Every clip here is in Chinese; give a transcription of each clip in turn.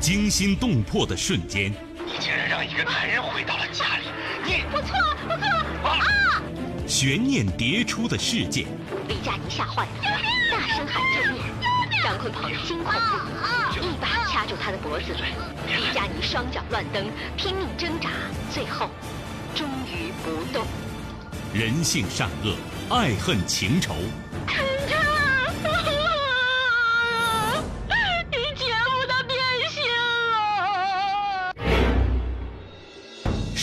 惊心动魄的瞬间，你竟然让一个男人回到了家里！你我错了，我错了！啊！悬念迭出的事件，李佳妮吓坏了，大声喊救命！张坤鹏惊恐不已，一把掐住他的脖子。李佳妮双脚乱蹬，拼命挣扎，最后终于不动。人性善恶，爱恨情仇。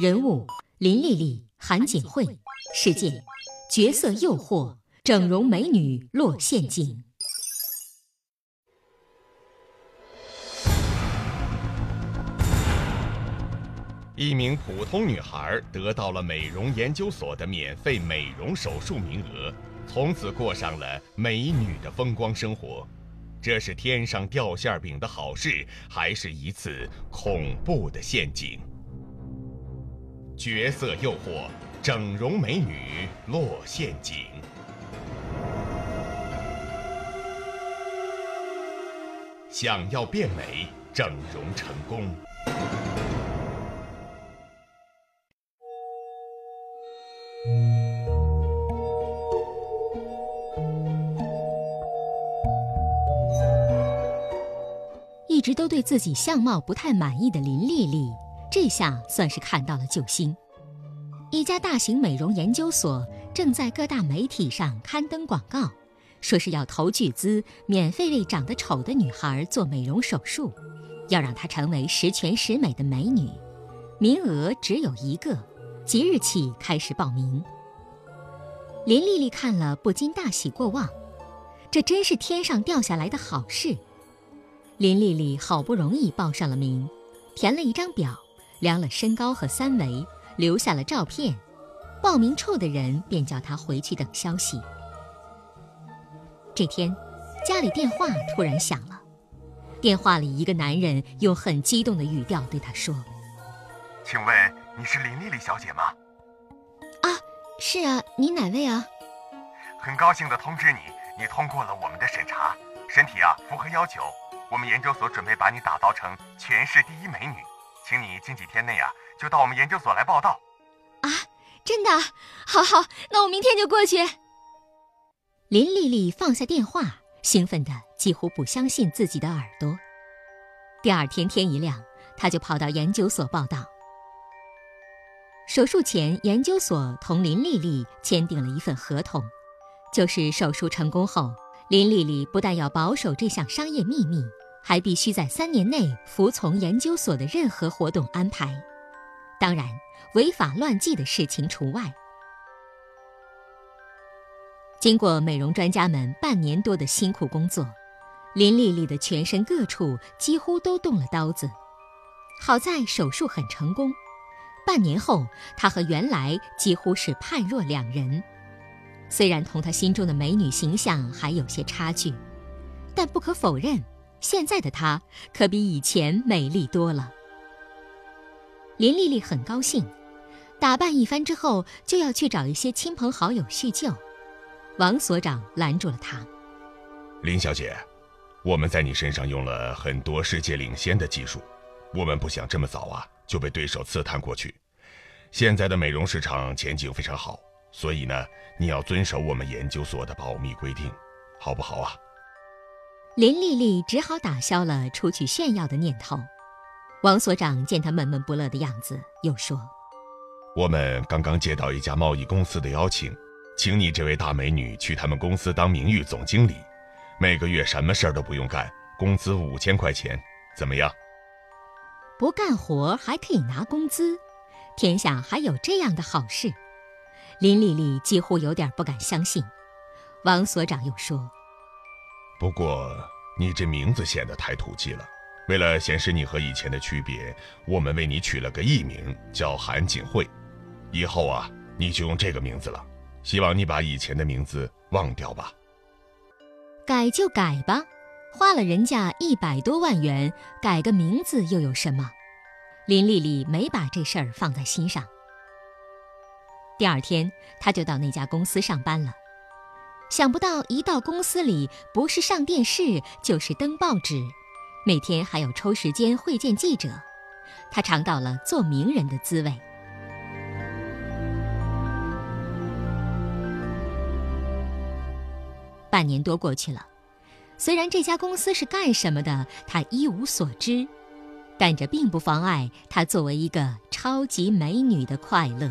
人物：林丽丽、韩锦慧。事件：角色诱惑，整容美女落陷阱。一名普通女孩得到了美容研究所的免费美容手术名额，从此过上了美女的风光生活。这是天上掉馅饼的好事，还是一次恐怖的陷阱？角色诱惑，整容美女落陷阱。想要变美，整容成功。一直都对自己相貌不太满意的林丽丽。这下算是看到了救星。一家大型美容研究所正在各大媒体上刊登广告，说是要投巨资免费为长得丑的女孩做美容手术，要让她成为十全十美的美女。名额只有一个，即日起开始报名。林丽丽看了不禁大喜过望，这真是天上掉下来的好事。林丽丽好不容易报上了名，填了一张表。量了身高和三围，留下了照片，报名处的人便叫他回去等消息。这天，家里电话突然响了，电话里一个男人用很激动的语调对他说：“请问你是林丽丽小姐吗？”“啊，是啊，你哪位啊？”“很高兴的通知你，你通过了我们的审查，身体啊符合要求，我们研究所准备把你打造成全市第一美女。”请你近几天内啊，就到我们研究所来报道。啊，真的？好好，那我明天就过去。林丽丽放下电话，兴奋的几乎不相信自己的耳朵。第二天天一亮，她就跑到研究所报道。手术前，研究所同林丽丽签订了一份合同，就是手术成功后，林丽丽不但要保守这项商业秘密。还必须在三年内服从研究所的任何活动安排，当然，违法乱纪的事情除外。经过美容专家们半年多的辛苦工作，林丽丽的全身各处几乎都动了刀子。好在手术很成功，半年后她和原来几乎是判若两人。虽然同她心中的美女形象还有些差距，但不可否认。现在的她可比以前美丽多了。林丽丽很高兴，打扮一番之后就要去找一些亲朋好友叙旧。王所长拦住了她：“林小姐，我们在你身上用了很多世界领先的技术，我们不想这么早啊就被对手刺探过去。现在的美容市场前景非常好，所以呢，你要遵守我们研究所的保密规定，好不好啊？”林丽丽只好打消了出去炫耀的念头。王所长见她闷闷不乐的样子，又说：“我们刚刚接到一家贸易公司的邀请，请你这位大美女去他们公司当名誉总经理，每个月什么事儿都不用干，工资五千块钱，怎么样？”不干活还可以拿工资，天下还有这样的好事？林丽丽几乎有点不敢相信。王所长又说。不过，你这名字显得太土气了，为了显示你和以前的区别，我们为你取了个艺名，叫韩锦惠。以后啊，你就用这个名字了。希望你把以前的名字忘掉吧。改就改吧，花了人家一百多万元，改个名字又有什么？林丽丽没把这事儿放在心上。第二天，她就到那家公司上班了。想不到一到公司里，不是上电视，就是登报纸，每天还要抽时间会见记者。他尝到了做名人的滋味。半年多过去了，虽然这家公司是干什么的，他一无所知，但这并不妨碍他作为一个超级美女的快乐。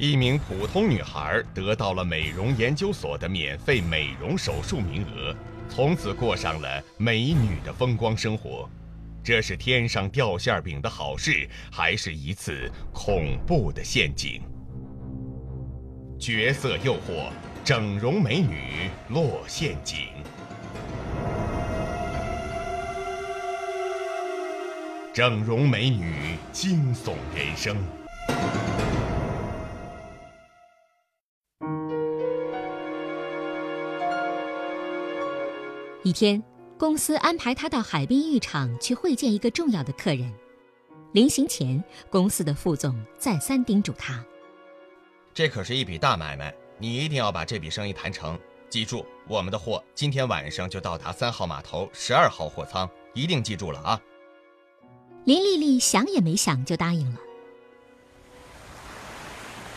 一名普通女孩得到了美容研究所的免费美容手术名额，从此过上了美女的风光生活。这是天上掉馅饼的好事，还是一次恐怖的陷阱？角色诱惑，整容美女落陷阱。整容美女惊悚人生。一天，公司安排他到海滨浴场去会见一个重要的客人。临行前，公司的副总再三叮嘱他：“这可是一笔大买卖，你一定要把这笔生意谈成。记住，我们的货今天晚上就到达三号码头十二号货仓，一定记住了啊！”林丽丽想也没想就答应了。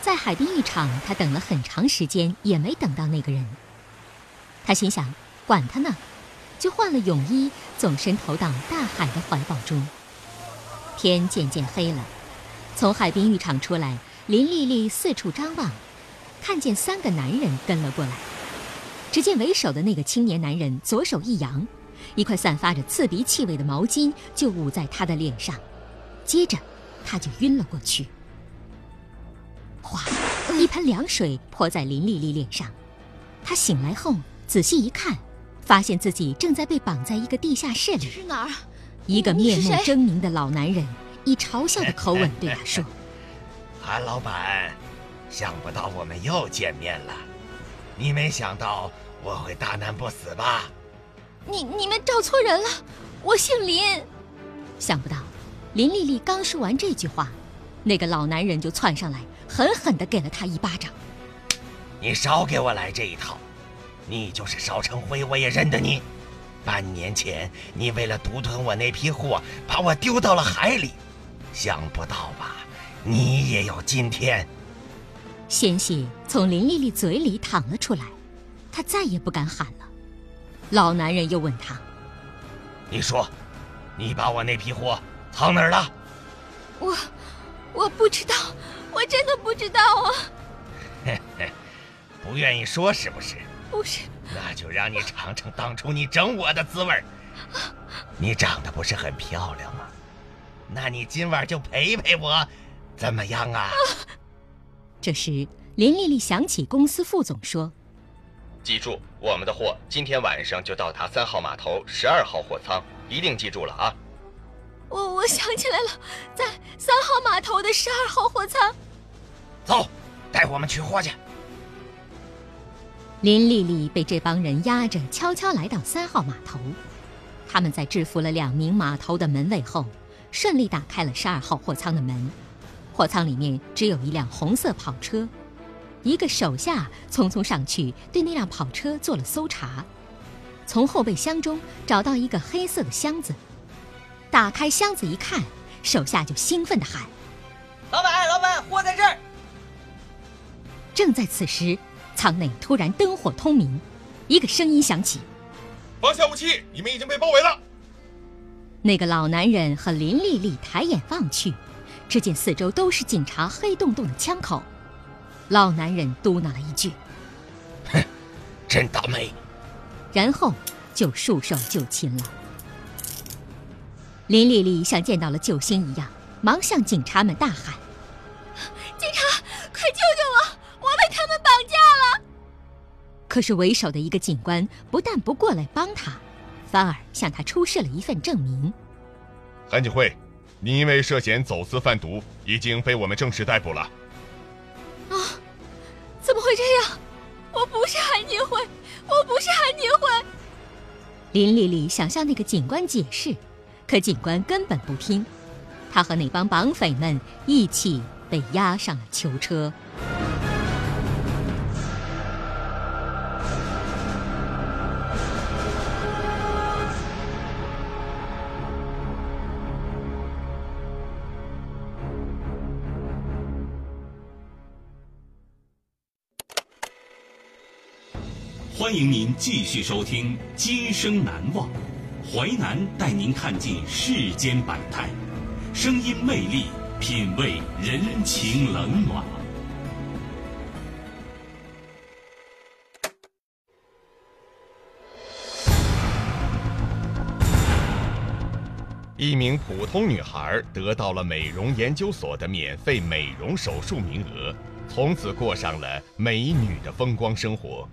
在海滨浴场，她等了很长时间，也没等到那个人。她心想：“管他呢！”就换了泳衣，纵身投到大海的怀抱中。天渐渐黑了，从海滨浴场出来，林丽丽四处张望，看见三个男人跟了过来。只见为首的那个青年男人左手一扬，一块散发着刺鼻气味的毛巾就捂在他的脸上，接着他就晕了过去。哗，一盆凉水泼在林丽丽脸上，她醒来后仔细一看。发现自己正在被绑在一个地下室里。是哪儿？一个面目狰狞的老男人以嘲笑的口吻对他说：“韩老板，想不到我们又见面了。你没想到我会大难不死吧？”“你你们找错人了，我姓林。”想不到，林丽丽刚说完这句话，那个老男人就窜上来，狠狠地给了她一巴掌。“你少给我来这一套！”你就是烧成灰，我也认得你。半年前，你为了独吞我那批货，把我丢到了海里。想不到吧？你也有今天。鲜血从林丽丽嘴里淌了出来，她再也不敢喊了。老男人又问她：“你说，你把我那批货藏哪儿了？”我，我不知道，我真的不知道啊。嘿嘿，不愿意说是不是？不是，那就让你尝尝当初你整我的滋味你长得不是很漂亮吗？那你今晚就陪陪我，怎么样啊？这时，林丽丽想起公司副总说：“记住，我们的货今天晚上就到达三号码头十二号货仓，一定记住了啊！”我我想起来了，在三号码头的十二号货仓。走，带我们取货去。林丽丽被这帮人押着，悄悄来到三号码头。他们在制服了两名码头的门卫后，顺利打开了十二号货仓的门。货仓里面只有一辆红色跑车。一个手下匆匆上去，对那辆跑车做了搜查。从后备箱中找到一个黑色的箱子，打开箱子一看，手下就兴奋地喊：“老板，老板，货在这儿。正在此时，舱内突然灯火通明，一个声音响起：“放下武器，你们已经被包围了。”那个老男人和林丽丽抬眼望去，只见四周都是警察黑洞洞的枪口。老男人嘟囔了一句：“哼，真倒霉。”然后就束手就擒了。林丽丽像见到了救星一样，忙向警察们大喊：“警察，快救救我！我被他们绑架了！”可是为首的一个警官不但不过来帮他，反而向他出示了一份证明。韩景惠，你因为涉嫌走私贩毒，已经被我们正式逮捕了。啊！怎么会这样？我不是韩景惠。我不是韩景惠。林丽丽想向那个警官解释，可警官根本不听，他和那帮绑匪们一起被押上了囚车。欢迎您继续收听《今生难忘》，淮南带您看尽世间百态，声音魅力，品味人情冷暖。一名普通女孩得到了美容研究所的免费美容手术名额，从此过上了美女的风光生活。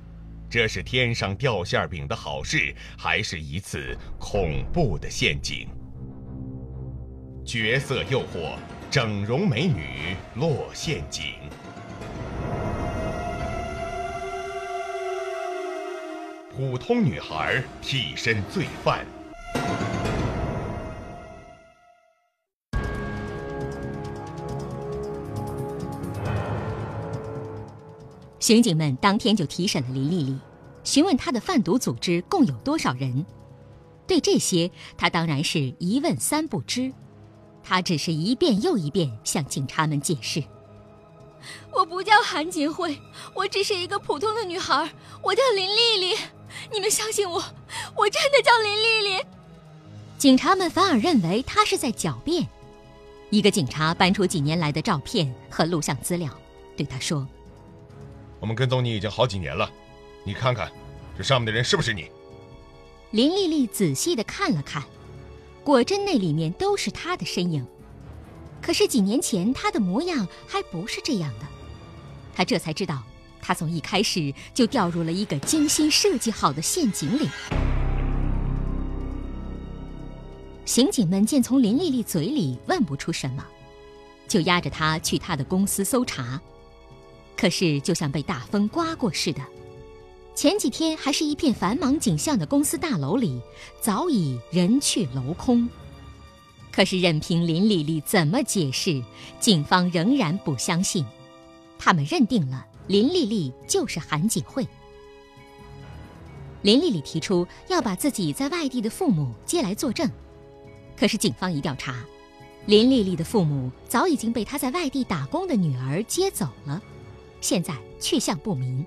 这是天上掉馅饼的好事，还是一次恐怖的陷阱？角色诱惑，整容美女落陷阱。普通女孩替身罪犯。刑警们当天就提审了林丽丽，询问她的贩毒组织共有多少人。对这些，她当然是一问三不知。她只是一遍又一遍向警察们解释：“我不叫韩锦惠，我只是一个普通的女孩，我叫林丽丽。你们相信我，我真的叫林丽丽。”警察们反而认为她是在狡辩。一个警察搬出几年来的照片和录像资料，对她说。我们跟踪你已经好几年了，你看看，这上面的人是不是你？林丽丽仔细的看了看，果真那里面都是她的身影。可是几年前她的模样还不是这样的，她这才知道，她从一开始就掉入了一个精心设计好的陷阱里。刑警们见从林丽丽嘴里问不出什么，就押着她去她的公司搜查。可是，就像被大风刮过似的，前几天还是一片繁忙景象的公司大楼里，早已人去楼空。可是，任凭林丽丽怎么解释，警方仍然不相信。他们认定了林丽丽就是韩景惠。林丽丽提出要把自己在外地的父母接来作证，可是警方一调查，林丽丽的父母早已经被她在外地打工的女儿接走了。现在去向不明。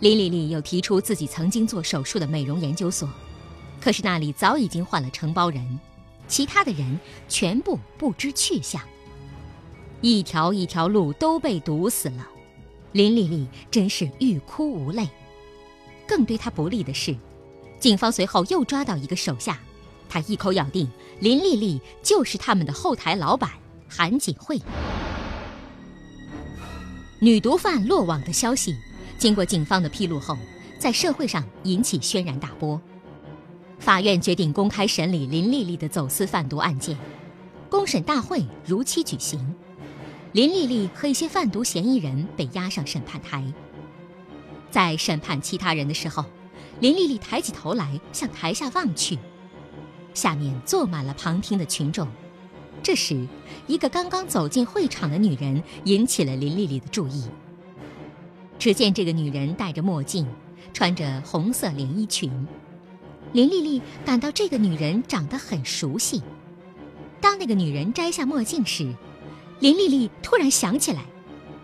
林丽丽又提出自己曾经做手术的美容研究所，可是那里早已经换了承包人，其他的人全部不知去向。一条一条路都被堵死了，林丽丽真是欲哭无泪。更对她不利的是，警方随后又抓到一个手下，他一口咬定林丽丽就是他们的后台老板韩锦惠。女毒贩落网的消息，经过警方的披露后，在社会上引起轩然大波。法院决定公开审理林丽丽的走私贩毒案件，公审大会如期举行。林丽丽和一些贩毒嫌疑人被押上审判台。在审判其他人的时候，林丽丽抬起头来向台下望去，下面坐满了旁听的群众。这时，一个刚刚走进会场的女人引起了林丽丽的注意。只见这个女人戴着墨镜，穿着红色连衣裙。林丽丽感到这个女人长得很熟悉。当那个女人摘下墨镜时，林丽丽突然想起来，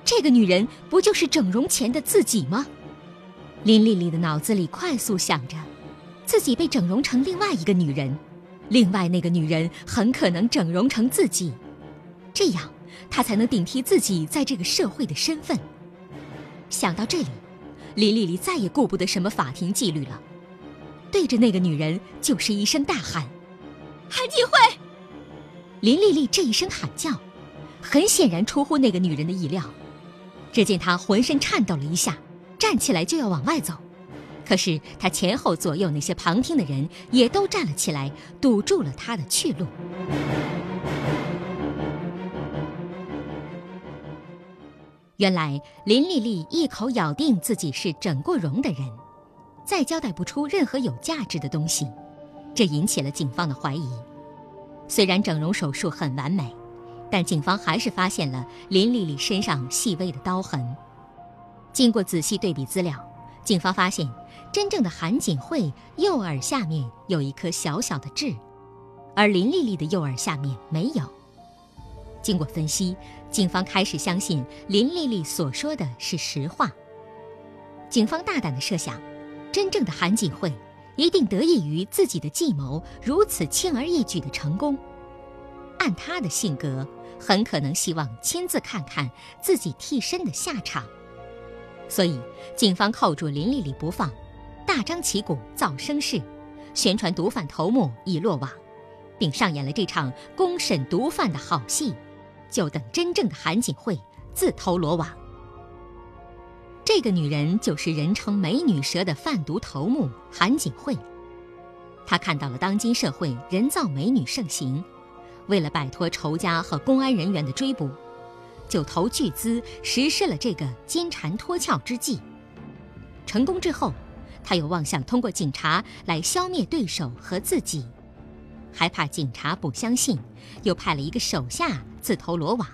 这个女人不就是整容前的自己吗？林丽丽的脑子里快速想着，自己被整容成另外一个女人，另外那个女人很可能整容成自己，这样她才能顶替自己在这个社会的身份。想到这里，林丽丽再也顾不得什么法庭纪律了，对着那个女人就是一声大喊：“韩景惠！”林丽丽这一声喊叫，很显然出乎那个女人的意料。只见她浑身颤抖了一下。站起来就要往外走，可是他前后左右那些旁听的人也都站了起来，堵住了他的去路。原来林丽丽一口咬定自己是整过容的人，再交代不出任何有价值的东西，这引起了警方的怀疑。虽然整容手术很完美，但警方还是发现了林丽丽身上细微的刀痕。经过仔细对比资料，警方发现，真正的韩锦惠右耳下面有一颗小小的痣，而林丽丽的右耳下面没有。经过分析，警方开始相信林丽丽所说的是实话。警方大胆地设想，真正的韩锦惠一定得益于自己的计谋如此轻而易举的成功。按她的性格，很可能希望亲自看看自己替身的下场。所以，警方扣住林丽丽不放，大张旗鼓造声势，宣传毒贩头目已落网，并上演了这场公审毒贩的好戏，就等真正的韩锦惠自投罗网。这个女人就是人称“美女蛇”的贩毒头目韩锦惠。她看到了当今社会人造美女盛行，为了摆脱仇家和公安人员的追捕。就投巨资实施了这个金蝉脱壳之计。成功之后，他又妄想通过警察来消灭对手和自己，还怕警察不相信，又派了一个手下自投罗网，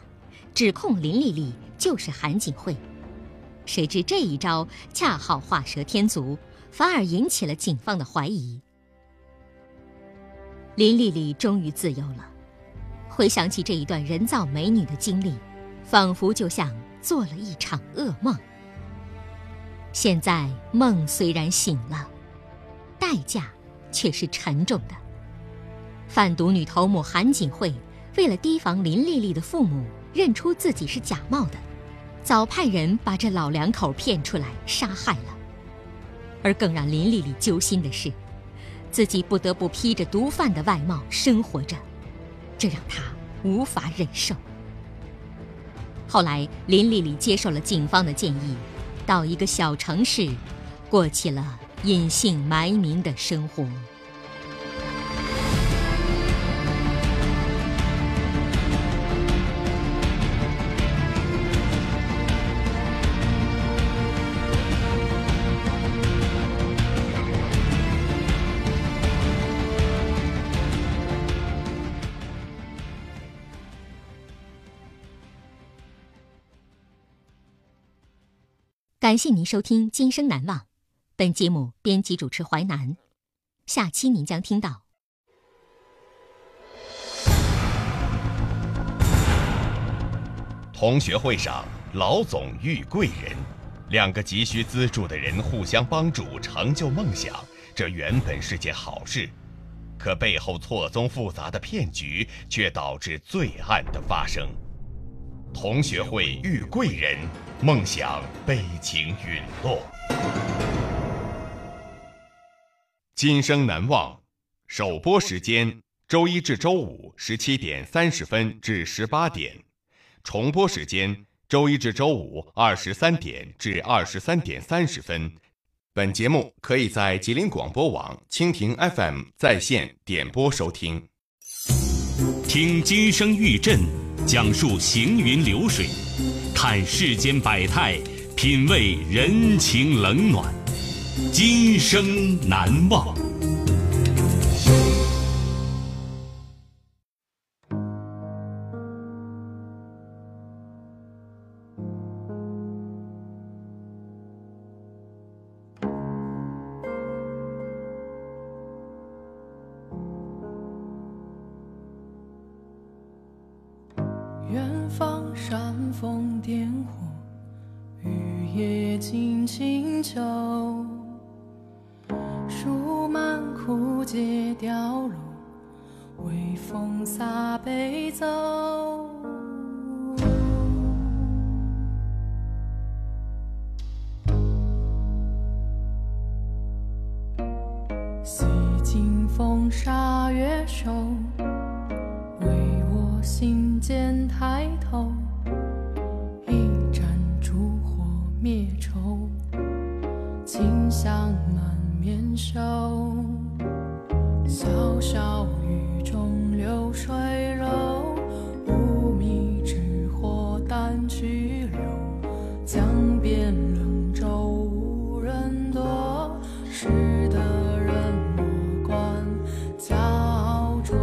指控林丽丽就是韩锦惠。谁知这一招恰好画蛇添足，反而引起了警方的怀疑。林丽丽终于自由了，回想起这一段人造美女的经历。仿佛就像做了一场噩梦。现在梦虽然醒了，代价却是沉重的。贩毒女头目韩锦惠为了提防林丽丽的父母认出自己是假冒的，早派人把这老两口骗出来杀害了。而更让林丽丽揪心的是，自己不得不披着毒贩的外貌生活着，这让她无法忍受。后来，林丽丽接受了警方的建议，到一个小城市，过起了隐姓埋名的生活。感谢您收听《今生难忘》，本节目编辑主持淮南，下期您将听到。同学会上，老总遇贵人，两个急需资助的人互相帮助，成就梦想，这原本是件好事，可背后错综复杂的骗局却导致罪案的发生。同学会遇贵人，梦想悲情陨落。今生难忘，首播时间周一至周五十七点三十分至十八点，重播时间周一至周五二十三点至二十三点三十分。本节目可以在吉林广播网、蜻蜓 FM 在线点播收听。听今生遇阵。讲述行云流水，看世间百态，品味人情冷暖，今生难忘。借雕落，微风洒悲奏洗尽风沙月瘦为我心间抬头一盏烛火灭愁。清香满面收潇潇雨中，流水柔，无灭之火，淡去流。江边冷舟，无人舵，识得人，莫管焦灼。